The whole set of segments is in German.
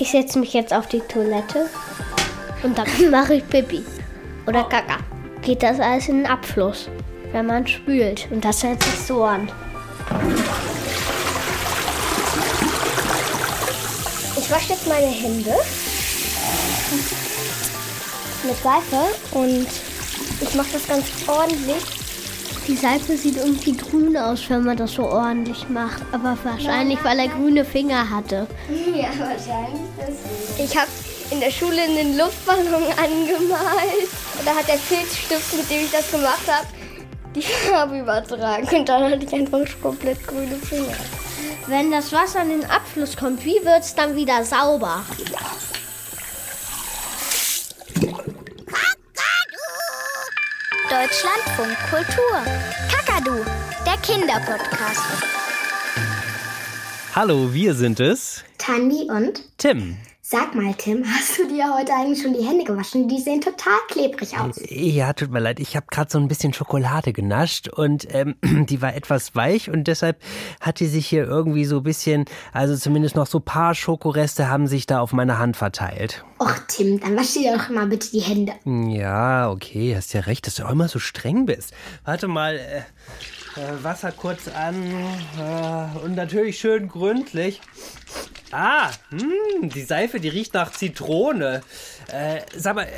Ich setze mich jetzt auf die Toilette und dann mache ich Pipi oder Kaka. Geht das alles in den Abfluss, wenn man spült. Und das hört sich so an. Ich wasche jetzt meine Hände mit Seife und ich mache das ganz ordentlich. Die Seife sieht irgendwie grün aus, wenn man das so ordentlich macht. Aber wahrscheinlich, weil er grüne Finger hatte. Ja, wahrscheinlich. Ich habe in der Schule einen Luftballon angemalt. Und da hat der Filzstift, mit dem ich das gemacht habe, die Farbe übertragen. Und dann hatte ich einfach komplett grüne Finger. Wenn das Wasser in den Abfluss kommt, wie wird es dann wieder sauber? Deutschlandfunk Kultur. Kakadu, der Kinderpodcast. Hallo, wir sind es. Tandi und Tim. Sag mal, Tim, hast du dir heute eigentlich schon die Hände gewaschen? Die sehen total klebrig aus. Ja, tut mir leid. Ich habe gerade so ein bisschen Schokolade genascht und ähm, die war etwas weich und deshalb hat die sich hier irgendwie so ein bisschen, also zumindest noch so ein paar Schokoreste haben sich da auf meiner Hand verteilt. Och, Tim, dann wasch dir doch mal bitte die Hände. Ja, okay, hast ja recht, dass du auch immer so streng bist. Warte mal, äh, äh, Wasser kurz an äh, und natürlich schön gründlich. Ah, hm, die Seife, die riecht nach Zitrone. Äh, sag mal, äh,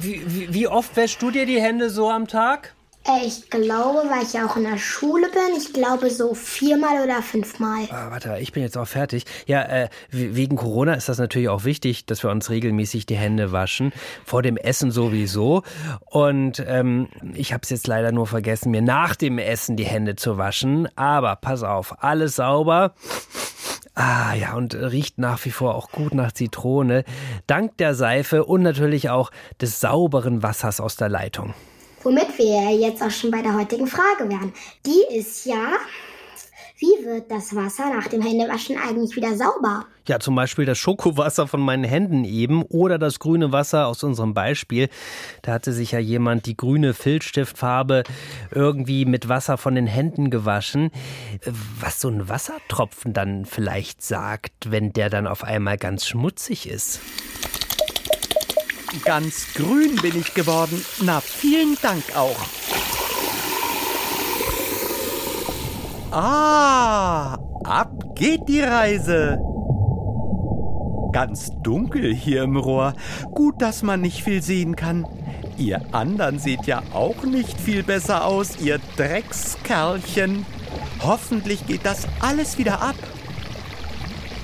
wie, wie oft wäschst du dir die Hände so am Tag? Ich glaube, weil ich ja auch in der Schule bin, ich glaube so viermal oder fünfmal. Ah, warte, ich bin jetzt auch fertig. Ja, äh, wegen Corona ist das natürlich auch wichtig, dass wir uns regelmäßig die Hände waschen. Vor dem Essen sowieso. Und ähm, ich habe es jetzt leider nur vergessen, mir nach dem Essen die Hände zu waschen. Aber pass auf, alles sauber. Ah ja, und riecht nach wie vor auch gut nach Zitrone. Dank der Seife und natürlich auch des sauberen Wassers aus der Leitung. Womit wir jetzt auch schon bei der heutigen Frage wären. Die ist ja, wie wird das Wasser nach dem Händewaschen eigentlich wieder sauber? Ja, zum Beispiel das Schokowasser von meinen Händen eben oder das grüne Wasser aus unserem Beispiel. Da hatte sich ja jemand die grüne Filzstiftfarbe irgendwie mit Wasser von den Händen gewaschen. Was so ein Wassertropfen dann vielleicht sagt, wenn der dann auf einmal ganz schmutzig ist. Ganz grün bin ich geworden. Na, vielen Dank auch. Ah, ab geht die Reise. Ganz dunkel hier im Rohr. Gut, dass man nicht viel sehen kann. Ihr anderen seht ja auch nicht viel besser aus, ihr Dreckskerlchen. Hoffentlich geht das alles wieder ab.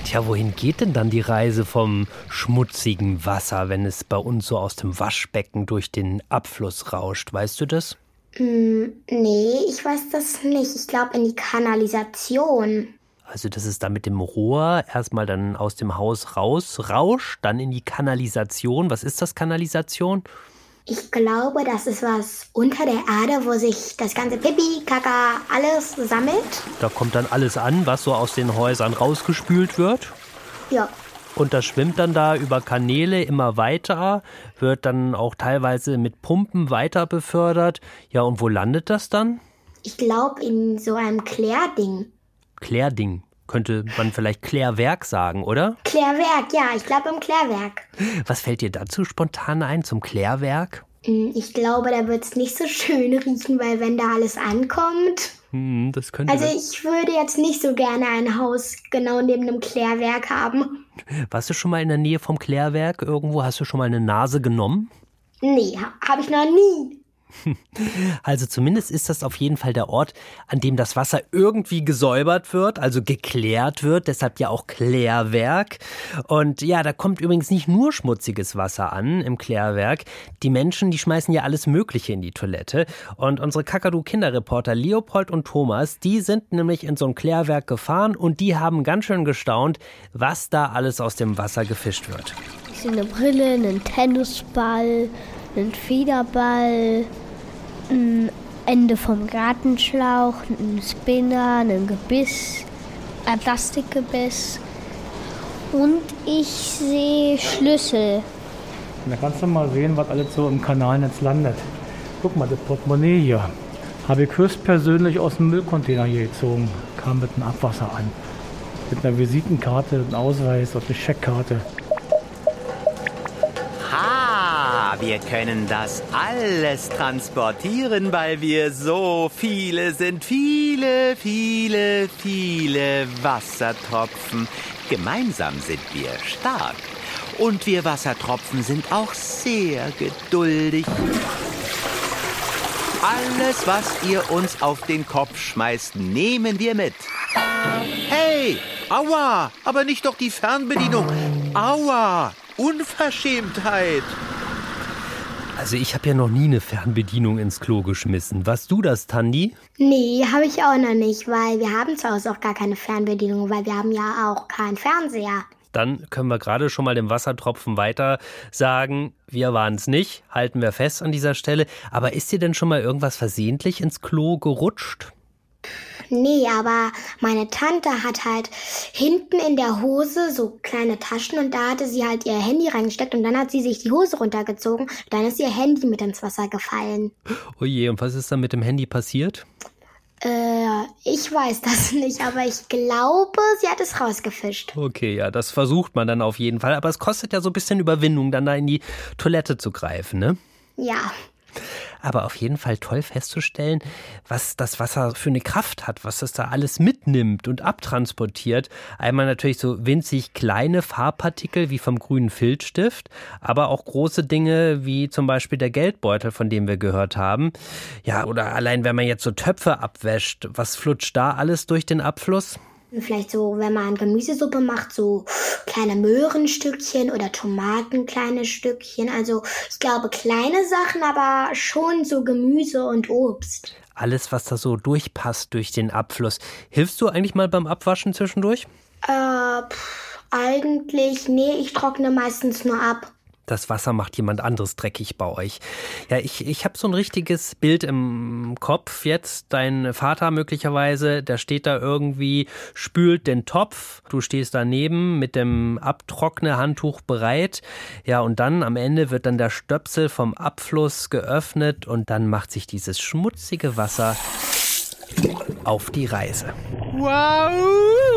Tja, wohin geht denn dann die Reise vom schmutzigen Wasser, wenn es bei uns so aus dem Waschbecken durch den Abfluss rauscht? Weißt du das? Mm, nee, ich weiß das nicht. Ich glaube in die Kanalisation. Also, dass es da mit dem Rohr erstmal dann aus dem Haus raus rauscht, dann in die Kanalisation. Was ist das Kanalisation? Ich glaube, das ist was unter der Erde, wo sich das ganze Pipi, Kaka, alles sammelt. Da kommt dann alles an, was so aus den Häusern rausgespült wird. Ja. Und das schwimmt dann da über Kanäle immer weiter, wird dann auch teilweise mit Pumpen weiter befördert. Ja, und wo landet das dann? Ich glaube in so einem Klärding. Klärding. Könnte man vielleicht Klärwerk sagen, oder? Klärwerk, ja, ich glaube im Klärwerk. Was fällt dir dazu spontan ein zum Klärwerk? Hm, ich glaube, da wird es nicht so schön riechen, weil wenn da alles ankommt. Hm, das könnte. Also ich würde jetzt nicht so gerne ein Haus genau neben einem Klärwerk haben. Warst du schon mal in der Nähe vom Klärwerk irgendwo? Hast du schon mal eine Nase genommen? Nee, habe ich noch nie. Also zumindest ist das auf jeden Fall der Ort, an dem das Wasser irgendwie gesäubert wird, also geklärt wird, deshalb ja auch Klärwerk. Und ja, da kommt übrigens nicht nur schmutziges Wasser an im Klärwerk. Die Menschen, die schmeißen ja alles Mögliche in die Toilette. Und unsere Kakadu-Kinderreporter Leopold und Thomas, die sind nämlich in so ein Klärwerk gefahren und die haben ganz schön gestaunt, was da alles aus dem Wasser gefischt wird. Ich sehe eine Brille, einen Tennisball, einen Federball, ein Ende vom Gartenschlauch, ein Spinner, ein Gebiss, ein Plastikgebiss und ich sehe Schlüssel. da kannst du mal sehen, was alles so im Kanalnetz landet. Guck mal, das Portemonnaie hier. Habe ich höchstpersönlich aus dem Müllcontainer hier gezogen. Kam mit einem Abwasser an. Mit einer Visitenkarte, einem Ausweis und einer Scheckkarte. Wir können das alles transportieren, weil wir so viele sind. Viele, viele, viele Wassertropfen. Gemeinsam sind wir stark. Und wir Wassertropfen sind auch sehr geduldig. Alles, was ihr uns auf den Kopf schmeißt, nehmen wir mit. Hey, aua, aber nicht doch die Fernbedienung. Aua, Unverschämtheit. Also ich habe ja noch nie eine Fernbedienung ins Klo geschmissen. Warst du das, Tandi? Nee, habe ich auch noch nicht, weil wir haben zu Hause auch gar keine Fernbedienung, weil wir haben ja auch keinen Fernseher. Dann können wir gerade schon mal dem Wassertropfen weiter sagen, wir waren es nicht, halten wir fest an dieser Stelle. Aber ist dir denn schon mal irgendwas versehentlich ins Klo gerutscht? Nee, aber meine Tante hat halt hinten in der Hose so kleine Taschen und da hatte sie halt ihr Handy reingesteckt und dann hat sie sich die Hose runtergezogen. Dann ist ihr Handy mit ins Wasser gefallen. Oh je, und was ist dann mit dem Handy passiert? Äh, ich weiß das nicht, aber ich glaube, sie hat es rausgefischt. Okay, ja, das versucht man dann auf jeden Fall. Aber es kostet ja so ein bisschen Überwindung, dann da in die Toilette zu greifen, ne? Ja. Aber auf jeden Fall toll festzustellen, was das Wasser für eine Kraft hat, was es da alles mitnimmt und abtransportiert. Einmal natürlich so winzig kleine Farbpartikel wie vom grünen Filzstift, aber auch große Dinge wie zum Beispiel der Geldbeutel, von dem wir gehört haben. Ja, oder allein wenn man jetzt so Töpfe abwäscht, was flutscht da alles durch den Abfluss? Vielleicht so, wenn man Gemüsesuppe macht, so kleine Möhrenstückchen oder Tomaten kleine Stückchen. Also ich glaube kleine Sachen, aber schon so Gemüse und Obst. Alles, was da so durchpasst durch den Abfluss. Hilfst du eigentlich mal beim Abwaschen zwischendurch? Äh, pff, eigentlich, nee, ich trockne meistens nur ab das Wasser macht jemand anderes dreckig bei euch. Ja, ich, ich habe so ein richtiges Bild im Kopf jetzt. Dein Vater möglicherweise, der steht da irgendwie, spült den Topf. Du stehst daneben mit dem Abtrockne-Handtuch bereit. Ja, und dann am Ende wird dann der Stöpsel vom Abfluss geöffnet und dann macht sich dieses schmutzige Wasser auf die Reise. Wow!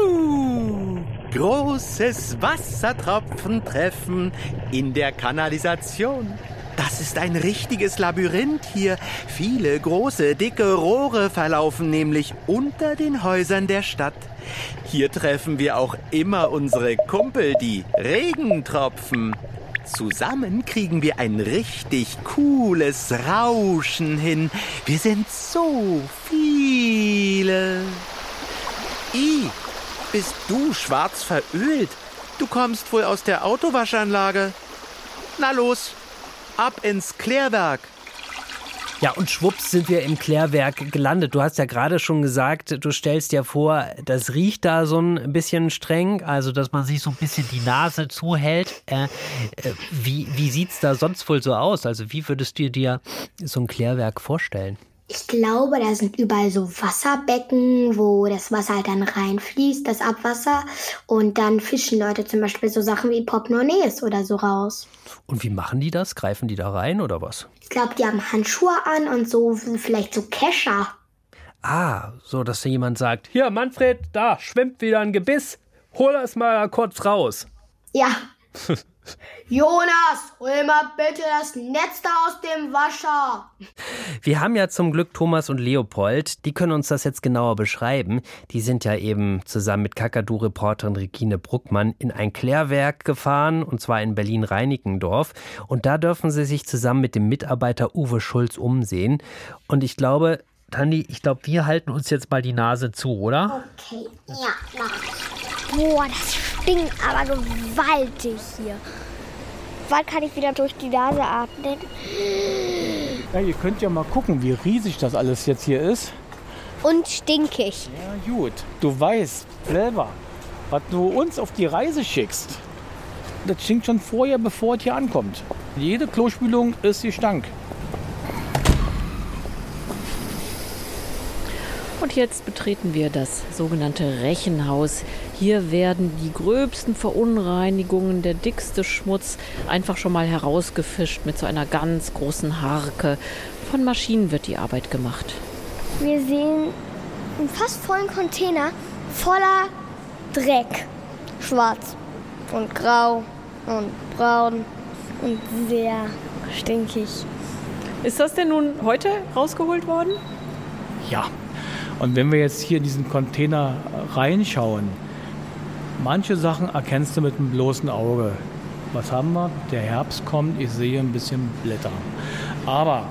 Großes Wassertropfentreffen in der Kanalisation. Das ist ein richtiges Labyrinth hier. Viele große, dicke Rohre verlaufen nämlich unter den Häusern der Stadt. Hier treffen wir auch immer unsere Kumpel, die Regentropfen. Zusammen kriegen wir ein richtig cooles Rauschen hin. Wir sind so viele. Bist du schwarz verölt? Du kommst wohl aus der Autowaschanlage. Na los, ab ins Klärwerk. Ja, und schwupps sind wir im Klärwerk gelandet. Du hast ja gerade schon gesagt, du stellst dir vor, das riecht da so ein bisschen streng, also dass man sich so ein bisschen die Nase zuhält. Äh, äh, wie wie sieht es da sonst wohl so aus? Also wie würdest du dir so ein Klärwerk vorstellen? Ich glaube, da sind überall so Wasserbecken, wo das Wasser halt dann reinfließt, das Abwasser. Und dann fischen Leute zum Beispiel so Sachen wie Portemonnaies oder so raus. Und wie machen die das? Greifen die da rein oder was? Ich glaube, die haben Handschuhe an und so vielleicht so Kescher. Ah, so dass da jemand sagt, hier Manfred, da schwimmt wieder ein Gebiss. Hol das mal kurz raus. Ja. Jonas, hol mal bitte das Netz da aus dem Wasser. Wir haben ja zum Glück Thomas und Leopold. Die können uns das jetzt genauer beschreiben. Die sind ja eben zusammen mit Kakadu-Reporterin Regine Bruckmann in ein Klärwerk gefahren, und zwar in Berlin-Reinickendorf. Und da dürfen sie sich zusammen mit dem Mitarbeiter Uwe Schulz umsehen. Und ich glaube, Tandi, ich glaube, wir halten uns jetzt mal die Nase zu, oder? Okay, ja, mach ich. Boah, das stinkt aber gewaltig hier. Wann kann ich wieder durch die Nase atmen? Ja, ihr könnt ja mal gucken, wie riesig das alles jetzt hier ist. Und stinkig. Ja, gut. Du weißt selber, was du uns auf die Reise schickst. Das stinkt schon vorher, bevor es hier ankommt. Jede Klospülung ist Gestank. Und jetzt betreten wir das sogenannte Rechenhaus. Hier werden die gröbsten Verunreinigungen, der dickste Schmutz einfach schon mal herausgefischt mit so einer ganz großen Harke. Von Maschinen wird die Arbeit gemacht. Wir sehen einen fast vollen Container voller Dreck. Schwarz und grau und braun und sehr stinkig. Ist das denn nun heute rausgeholt worden? Ja. Und wenn wir jetzt hier in diesen Container reinschauen, manche Sachen erkennst du mit dem bloßen Auge. Was haben wir? Der Herbst kommt, ich sehe ein bisschen Blätter. Aber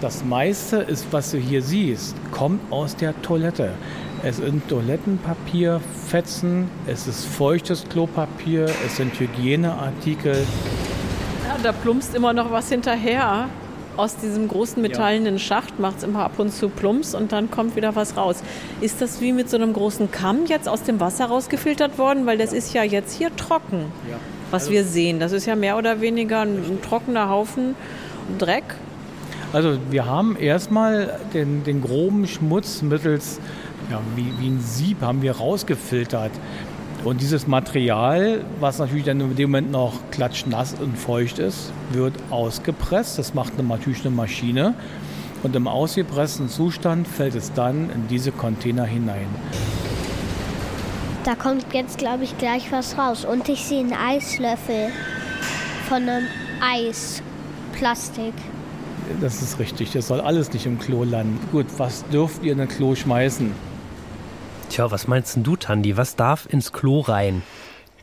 das meiste ist, was du hier siehst, kommt aus der Toilette. Es sind Toilettenpapierfetzen, es ist feuchtes Klopapier, es sind Hygieneartikel. Ja, da plumpst immer noch was hinterher. Aus diesem großen metallenen Schacht macht es immer ab und zu Plumps und dann kommt wieder was raus. Ist das wie mit so einem großen Kamm jetzt aus dem Wasser rausgefiltert worden? Weil das ist ja jetzt hier trocken, was wir sehen. Das ist ja mehr oder weniger ein, ein trockener Haufen Dreck. Also wir haben erstmal den, den groben Schmutz mittels, ja, wie, wie ein Sieb haben wir rausgefiltert. Und dieses Material, was natürlich dann in dem Moment noch klatschnass und feucht ist, wird ausgepresst. Das macht eine, natürlich eine Maschine. Und im ausgepressten Zustand fällt es dann in diese Container hinein. Da kommt jetzt, glaube ich, gleich was raus. Und ich sehe einen Eislöffel von einem Eisplastik. Das ist richtig. Das soll alles nicht im Klo landen. Gut, was dürft ihr in ein Klo schmeißen? Tja, was meinst denn du, Tandi? Was darf ins Klo rein?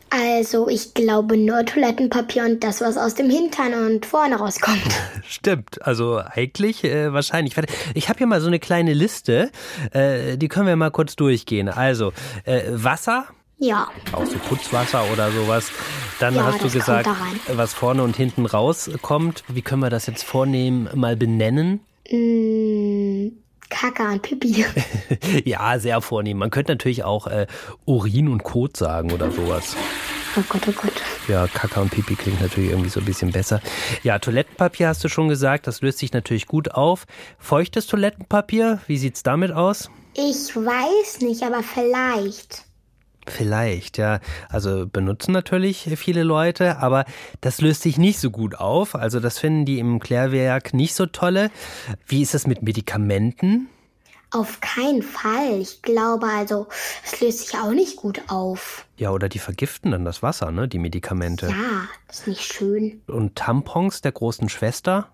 Also, ich glaube nur Toilettenpapier und das, was aus dem Hintern und vorne rauskommt. Stimmt, also eigentlich äh, wahrscheinlich. Ich habe hier mal so eine kleine Liste, äh, die können wir mal kurz durchgehen. Also äh, Wasser, Ja, auch so Putzwasser oder sowas. Dann Ja, hast du gesagt, was vorne und hinten rauskommt. Wie können wir das jetzt vornehmen mal benennen? mh, Kaka und Pipi. ja, sehr vornehm. Man könnte natürlich auch äh, Urin und Kot sagen oder sowas. Oh Gott, oh Gott. Ja, Kaka und Pipi klingt natürlich irgendwie so ein bisschen besser. Ja, Toilettenpapier hast du schon gesagt, das löst sich natürlich gut auf. Feuchtes Toilettenpapier, wie sieht's damit aus? Ich weiß nicht, aber vielleicht. Vielleicht, ja. Also benutzen natürlich viele Leute, aber das löst sich nicht so gut auf. Also das finden die im Klärwerk nicht so tolle. Wie ist es mit Medikamenten? Auf keinen Fall. Ich glaube also, es löst sich auch nicht gut auf. Ja, oder die vergiften dann das Wasser, ne? Die Medikamente. Ja, das ist nicht schön. Und Tampons der großen Schwester?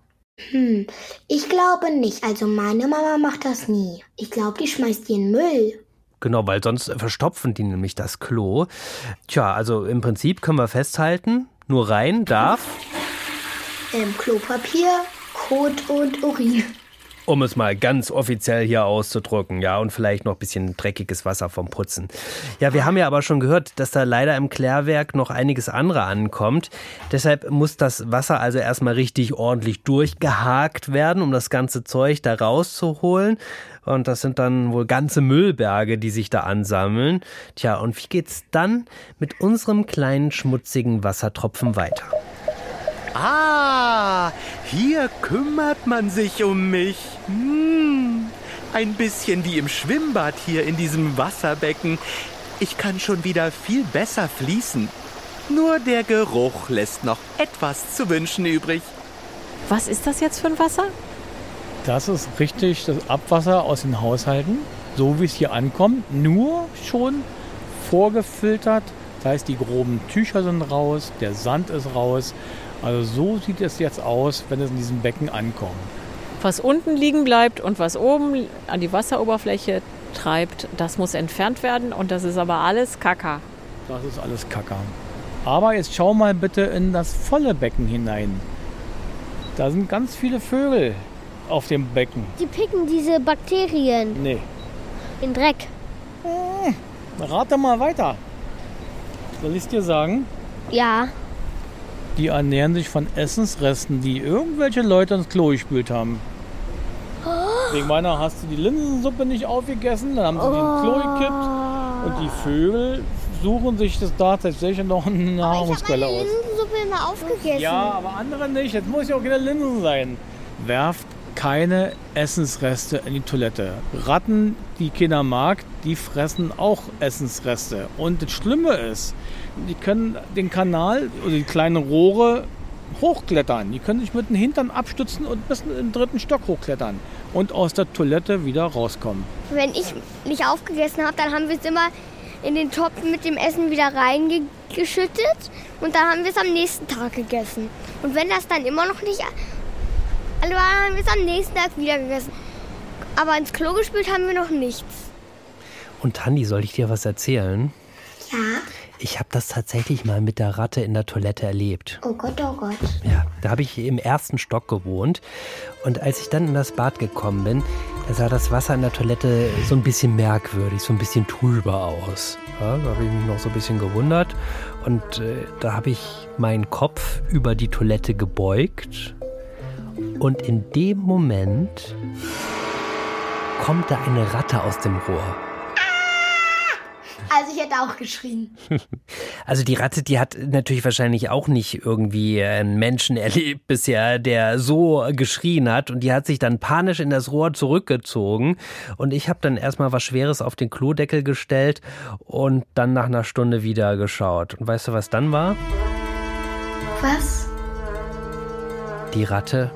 Hm, ich glaube nicht. Also meine Mama macht das nie. Ich glaube, die schmeißt die in den Müll. Genau, weil sonst verstopfen die nämlich das Klo. Tja, also im Prinzip können wir festhalten, nur rein darf, Ähm, Klopapier, Kot und Urin. Um es mal ganz offiziell hier auszudrücken, ja, und vielleicht noch ein bisschen dreckiges Wasser vom Putzen. Ja, wir haben ja aber schon gehört, dass da leider im Klärwerk noch einiges andere ankommt. Deshalb muss das Wasser also erstmal richtig ordentlich durchgehakt werden, um das ganze Zeug da rauszuholen. Und das sind dann wohl ganze Müllberge, die sich da ansammeln. Tja, und wie geht's dann mit unserem kleinen schmutzigen Wassertropfen weiter? Ah, hier kümmert man sich um mich. Hm, ein bisschen wie im Schwimmbad hier in diesem Wasserbecken. Ich kann schon wieder viel besser fließen. Nur der Geruch lässt noch etwas zu wünschen übrig. Was ist das jetzt für ein Wasser? Das ist richtig das Abwasser aus den Haushalten, so wie es hier ankommt, nur schon vorgefiltert. Das heißt, die groben Tücher sind raus, der Sand ist raus. Also so sieht es jetzt aus, wenn es in diesem Becken ankommt. Was unten liegen bleibt und was oben an die Wasseroberfläche treibt, das muss entfernt werden und das ist aber alles Kaka. Das ist alles Kacker. Aber jetzt schau mal bitte in das volle Becken hinein. Da sind ganz viele Vögel auf dem Becken. Die picken diese Bakterien Nee, in Dreck. rate mal weiter. Soll ich es dir sagen? Ja, Die ernähren sich von Essensresten, die irgendwelche Leute ins Klo gespült haben. Wegen meiner hast du die Linsensuppe nicht aufgegessen, dann haben sie die ins Klo gekippt. Und die Vögel suchen sich das da tatsächlich noch eine Nahrungsquelle aus. Linsensuppe immer aufgegessen. Ja, aber andere nicht. Jetzt muss ja auch keine Linsen sein. Werft keine Essensreste in die Toilette. Ratten, die Kinder mag, die fressen auch Essensreste. Und das Schlimme ist, die können den Kanal oder die kleinen Rohre hochklettern. Die können sich mit dem Hintern abstützen und bis in den dritten Stock hochklettern und aus der Toilette wieder rauskommen. Wenn ich nicht aufgegessen habe, dann haben wir es immer in den Topf mit dem Essen wieder reingeschüttet und dann haben wir es am nächsten Tag gegessen. Und wenn das dann immer noch nicht Also haben wir es am nächsten Tag wieder gegessen. Aber ins Klo gespielt haben wir noch nichts. Und Tandi, soll ich dir was erzählen? Ja. Ich habe das tatsächlich mal mit der Ratte in der Toilette erlebt. Oh Gott, oh Gott. Ja, da habe ich im ersten Stock gewohnt. Und als ich dann in das Bad gekommen bin, da sah das Wasser in der Toilette so ein bisschen merkwürdig, so ein bisschen trüber aus. Ja, da habe ich mich noch so ein bisschen gewundert. Und äh, da habe ich meinen Kopf über die Toilette gebeugt. Und in dem Moment kommt da eine Ratte aus dem Rohr. Also ich hätte auch geschrien. Also die Ratte, die hat natürlich wahrscheinlich auch nicht irgendwie einen Menschen erlebt bisher, der so geschrien hat und die hat sich dann panisch in das Rohr zurückgezogen und ich habe dann erstmal was Schweres auf den Klodeckel gestellt und dann nach einer Stunde wieder geschaut. Und weißt du, was dann war? Was? Die Ratte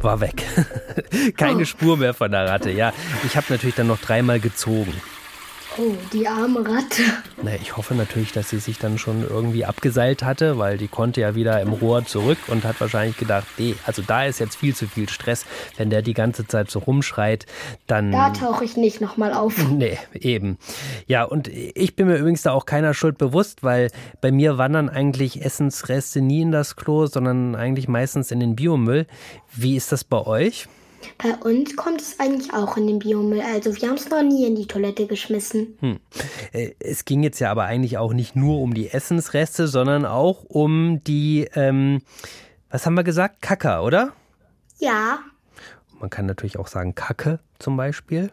war weg. Keine Oh. Spur mehr von der Ratte. Ja, ich habe natürlich dann noch dreimal gezogen. Oh, die arme Ratte. Na, ich hoffe natürlich, dass sie sich dann schon irgendwie abgeseilt hatte, weil die konnte ja wieder im Rohr zurück und hat wahrscheinlich gedacht, nee, also da ist jetzt viel zu viel Stress. Wenn der die ganze Zeit so rumschreit, dann. Da tauche ich nicht nochmal auf. Nee, eben. Ja, und ich bin mir übrigens da auch keiner Schuld bewusst, weil bei mir wandern eigentlich Essensreste nie in das Klo, sondern eigentlich meistens in den Biomüll. Wie ist das bei euch? Bei uns kommt es eigentlich auch in den Biomüll. Also wir haben es noch nie in die Toilette geschmissen. Hm. Äh, Es ging jetzt ja aber eigentlich auch nicht nur um die Essensreste, sondern auch um die, ähm, was haben wir gesagt? Kacke, oder? Ja, Man kann natürlich auch sagen Kacke zum Beispiel.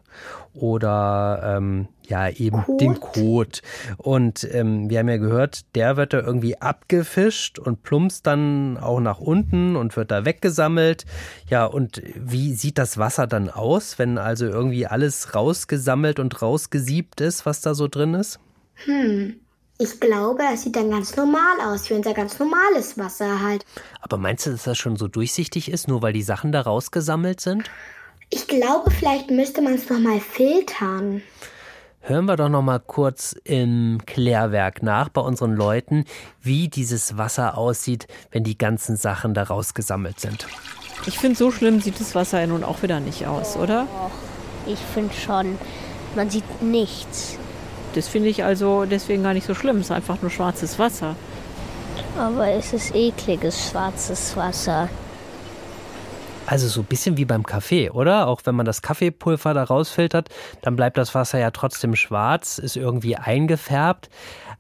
Oder ähm, ja, eben Kot. den Kot. Und ähm, wir haben ja gehört, der wird da irgendwie abgefischt und plumpst dann auch nach unten und wird da weggesammelt. Ja, und wie sieht das Wasser dann aus, wenn also irgendwie alles rausgesammelt und rausgesiebt ist, was da so drin ist? hm. Ich glaube, es sieht dann ganz normal aus, wie unser ganz normales Wasser halt. Aber meinst du, dass das schon so durchsichtig ist, nur weil die Sachen da rausgesammelt sind? Ich glaube, vielleicht müsste man es nochmal filtern. Hören wir doch noch mal kurz im Klärwerk nach bei unseren Leuten, wie dieses Wasser aussieht, wenn die ganzen Sachen da rausgesammelt sind. Ich finde, so schlimm sieht das Wasser ja nun auch wieder nicht aus, oder? Ich finde schon, man sieht nichts. Das finde ich also deswegen gar nicht so schlimm. Es ist einfach nur schwarzes Wasser. Aber es ist ekliges schwarzes Wasser. Also so ein bisschen wie beim Kaffee, oder? Auch wenn man das Kaffeepulver da rausfiltert, dann bleibt das Wasser ja trotzdem schwarz, ist irgendwie eingefärbt.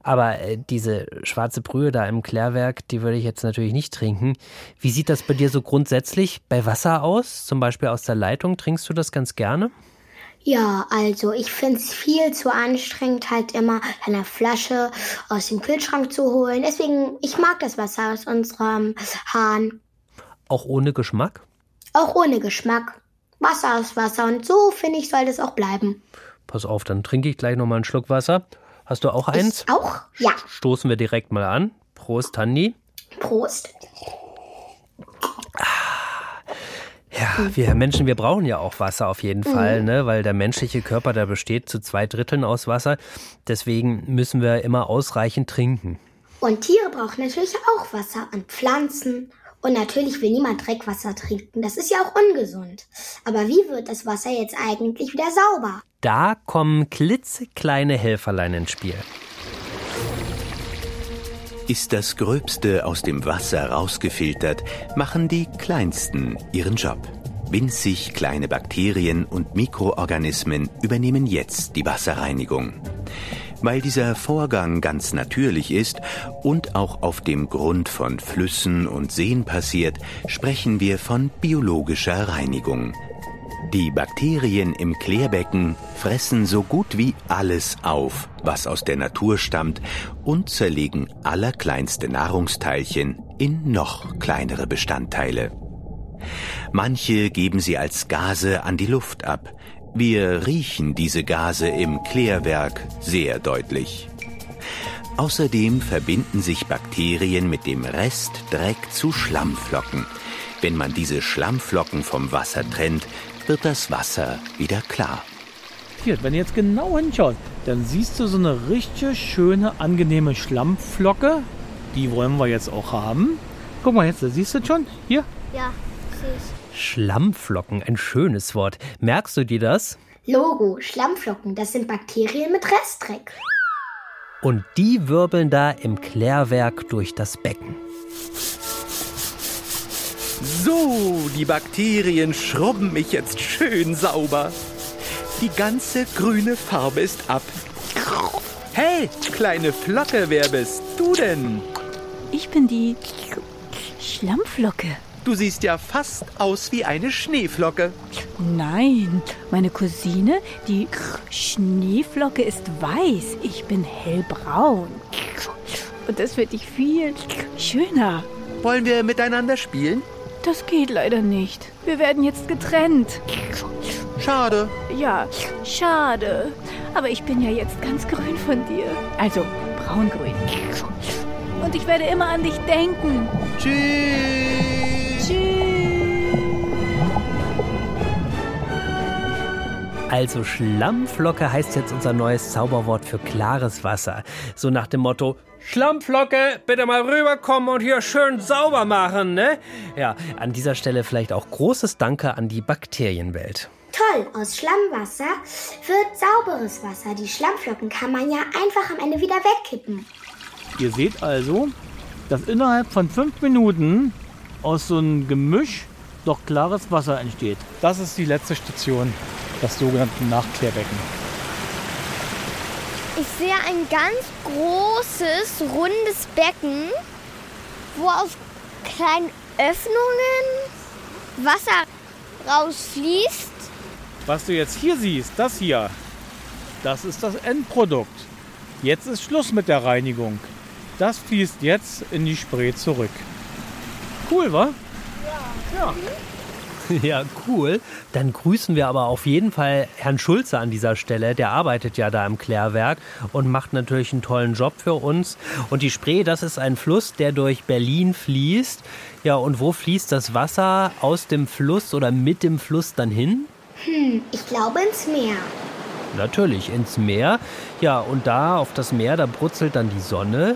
Aber äh, diese schwarze Brühe da im Klärwerk, die würde ich jetzt natürlich nicht trinken. Wie sieht das bei dir so grundsätzlich bei Wasser aus? Zum Beispiel aus der Leitung, trinkst du das ganz gerne? Ja, also ich finde es viel zu anstrengend, halt immer eine Flasche aus dem Kühlschrank zu holen. Deswegen, ich mag das Wasser aus unserem Hahn. Auch ohne Geschmack? Auch ohne Geschmack. Wasser ist Wasser und so, finde ich, soll das auch bleiben. Pass auf, dann trinke ich gleich noch mal einen Schluck Wasser. Hast du auch eins? Ich auch? Ja. Stoßen wir direkt mal an. Prost, Tandi. Prost. Ja, wir Menschen, wir brauchen ja auch Wasser auf jeden Fall, ne? weil der menschliche Körper, der besteht zu zwei Dritteln aus Wasser. Deswegen müssen wir immer ausreichend trinken. Und Tiere brauchen natürlich auch Wasser und Pflanzen. Und natürlich will niemand Dreckwasser trinken. Das ist ja auch ungesund. Aber wie wird das Wasser jetzt eigentlich wieder sauber? Da kommen klitzekleine Helferlein ins Spiel. Ist das Gröbste aus dem Wasser rausgefiltert, machen die Kleinsten ihren Job. Winzig kleine Bakterien und Mikroorganismen übernehmen jetzt die Wasserreinigung. Weil dieser Vorgang ganz natürlich ist und auch auf dem Grund von Flüssen und Seen passiert, sprechen wir von biologischer Reinigung. Die Bakterien im Klärbecken fressen so gut wie alles auf, was aus der Natur stammt, und zerlegen allerkleinste Nahrungsteilchen in noch kleinere Bestandteile. Manche geben sie als Gase an die Luft ab. Wir riechen diese Gase im Klärwerk sehr deutlich. Außerdem verbinden sich Bakterien mit dem Restdreck zu Schlammflocken. Wenn man diese Schlammflocken vom Wasser trennt, wird das Wasser wieder klar. Hier, wenn du jetzt genau hinschaust, dann siehst du so eine richtig schöne, angenehme Schlammflocke. Die wollen wir jetzt auch haben. Guck mal jetzt, da siehst du schon. Hier. Ja. Schlammflocken, ein schönes Wort. Merkst du dir das? Logo, Schlammflocken, das sind Bakterien mit Restdreck. Und die wirbeln da im Klärwerk durch das Becken. So, die Bakterien schrubben mich jetzt schön sauber. Die ganze grüne Farbe ist ab. Hey, kleine Flocke, wer bist du denn? Ich bin die Schlammflocke. Du siehst ja fast aus wie eine Schneeflocke. Nein, meine Cousine, die Schneeflocke, ist weiß. Ich bin hellbraun. Und das finde ich viel schöner. Wollen wir miteinander spielen? Das geht leider nicht. Wir werden jetzt getrennt. Schade. Ja, schade. Aber ich bin ja jetzt ganz grün von dir. Also braungrün. Und ich werde immer an dich denken. Tschüss. Tschüss. Also Schlammflocke heißt jetzt unser neues Zauberwort für klares Wasser. So nach dem Motto, Schlammflocke, bitte mal rüberkommen und hier schön sauber machen, ne? Ja, an dieser Stelle vielleicht auch großes Danke an die Bakterienwelt. Toll, aus Schlammwasser wird sauberes Wasser. Die Schlammflocken kann man ja einfach am Ende wieder wegkippen. Ihr seht also, dass innerhalb von fünf Minuten aus so einem Gemisch doch klares Wasser entsteht. Das ist die letzte Station, das sogenannte Nachklärbecken. Ich sehe ein ganz großes, rundes Becken, wo aus kleinen Öffnungen Wasser rausfließt. Was du jetzt hier siehst, das hier, das ist das Endprodukt. Jetzt ist Schluss mit der Reinigung. Das fließt jetzt in die Spree zurück. Cool, wa? Ja. Ja, cool. Dann grüßen wir aber auf jeden Fall Herrn Schulze an dieser Stelle. Der arbeitet ja da im Klärwerk und macht natürlich einen tollen Job für uns. Und die Spree, das ist ein Fluss, der durch Berlin fließt. Ja, und wo fließt das Wasser aus dem Fluss oder mit dem Fluss dann hin? Hm, ich glaube ins Meer. Natürlich, ins Meer. Ja, und da auf das Meer, da brutzelt dann die Sonne.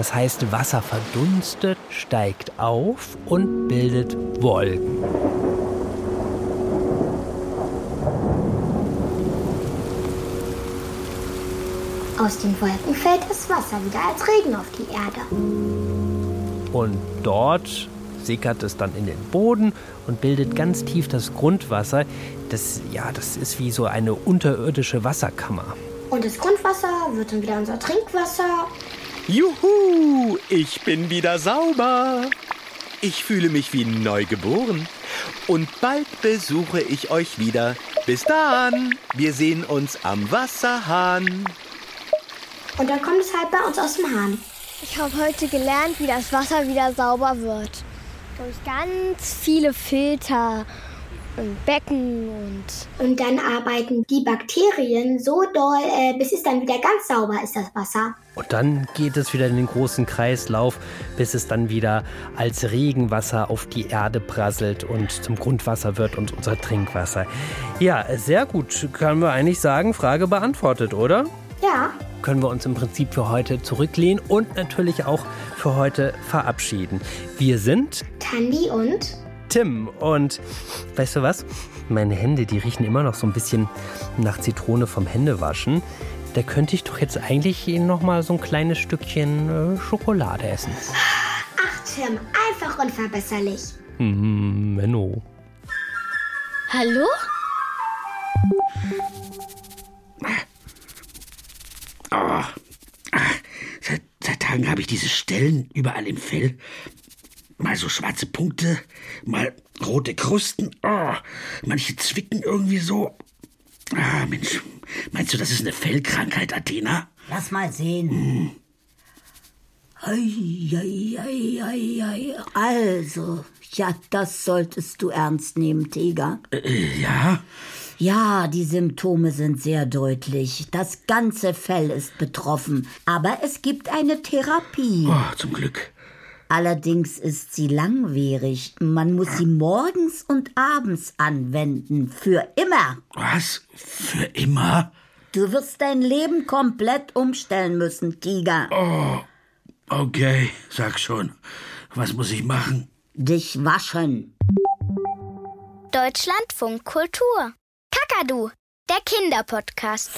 Das heißt, Wasser verdunstet, steigt auf und bildet Wolken. Aus den Wolken fällt das Wasser wieder als Regen auf die Erde. Und dort sickert es dann in den Boden und bildet ganz tief das Grundwasser. Das, ja, das ist wie so eine unterirdische Wasserkammer. Und das Grundwasser wird dann wieder unser Trinkwasser. Juhu, ich bin wieder sauber. Ich fühle mich wie neugeboren. Und bald besuche ich euch wieder. Bis dann. Wir sehen uns am Wasserhahn. Und dann kommt es halt bei uns aus dem Hahn. Ich habe heute gelernt, wie das Wasser wieder sauber wird. Durch ganz viele Filter und Becken und. Und dann arbeiten die Bakterien so doll, äh, bis es dann wieder ganz sauber ist, das Wasser. Und dann geht es wieder in den großen Kreislauf, bis es dann wieder als Regenwasser auf die Erde prasselt und zum Grundwasser wird und unser Trinkwasser. Ja, sehr gut. Können wir eigentlich sagen, Frage beantwortet, oder? Ja. Können wir uns im Prinzip für heute zurücklehnen und natürlich auch für heute verabschieden. Wir sind Tandi und Tim. Und weißt du was? Meine Hände, die riechen immer noch so ein bisschen nach Zitrone vom Händewaschen. Da könnte ich doch jetzt eigentlich noch mal so ein kleines Stückchen äh, Schokolade essen. Ach Tim, einfach unverbesserlich. Hm, Menno. Hallo? Oh. Seit, seit Tagen habe ich diese Stellen überall im Fell. Mal so schwarze Punkte, mal rote Krusten. Oh, manche zwicken irgendwie so. Ah, Mensch. Meinst du, das ist eine Fellkrankheit, Athena? Lass mal sehen. Hm. Ei, ei, ei, ei, ei. Also, ja, das solltest du ernst nehmen, Tiger. Äh, ja? Ja, die Symptome sind sehr deutlich. Das ganze Fell ist betroffen. Aber es gibt eine Therapie. Oh, zum Glück. Allerdings ist sie langwierig. Man muss sie morgens und abends anwenden. Für immer. Was? Für immer? Du wirst dein Leben komplett umstellen müssen, Tiger. Oh, okay, sag schon. Was muss ich machen? Dich waschen. Deutschlandfunk Kultur. Kakadu, der Kinderpodcast.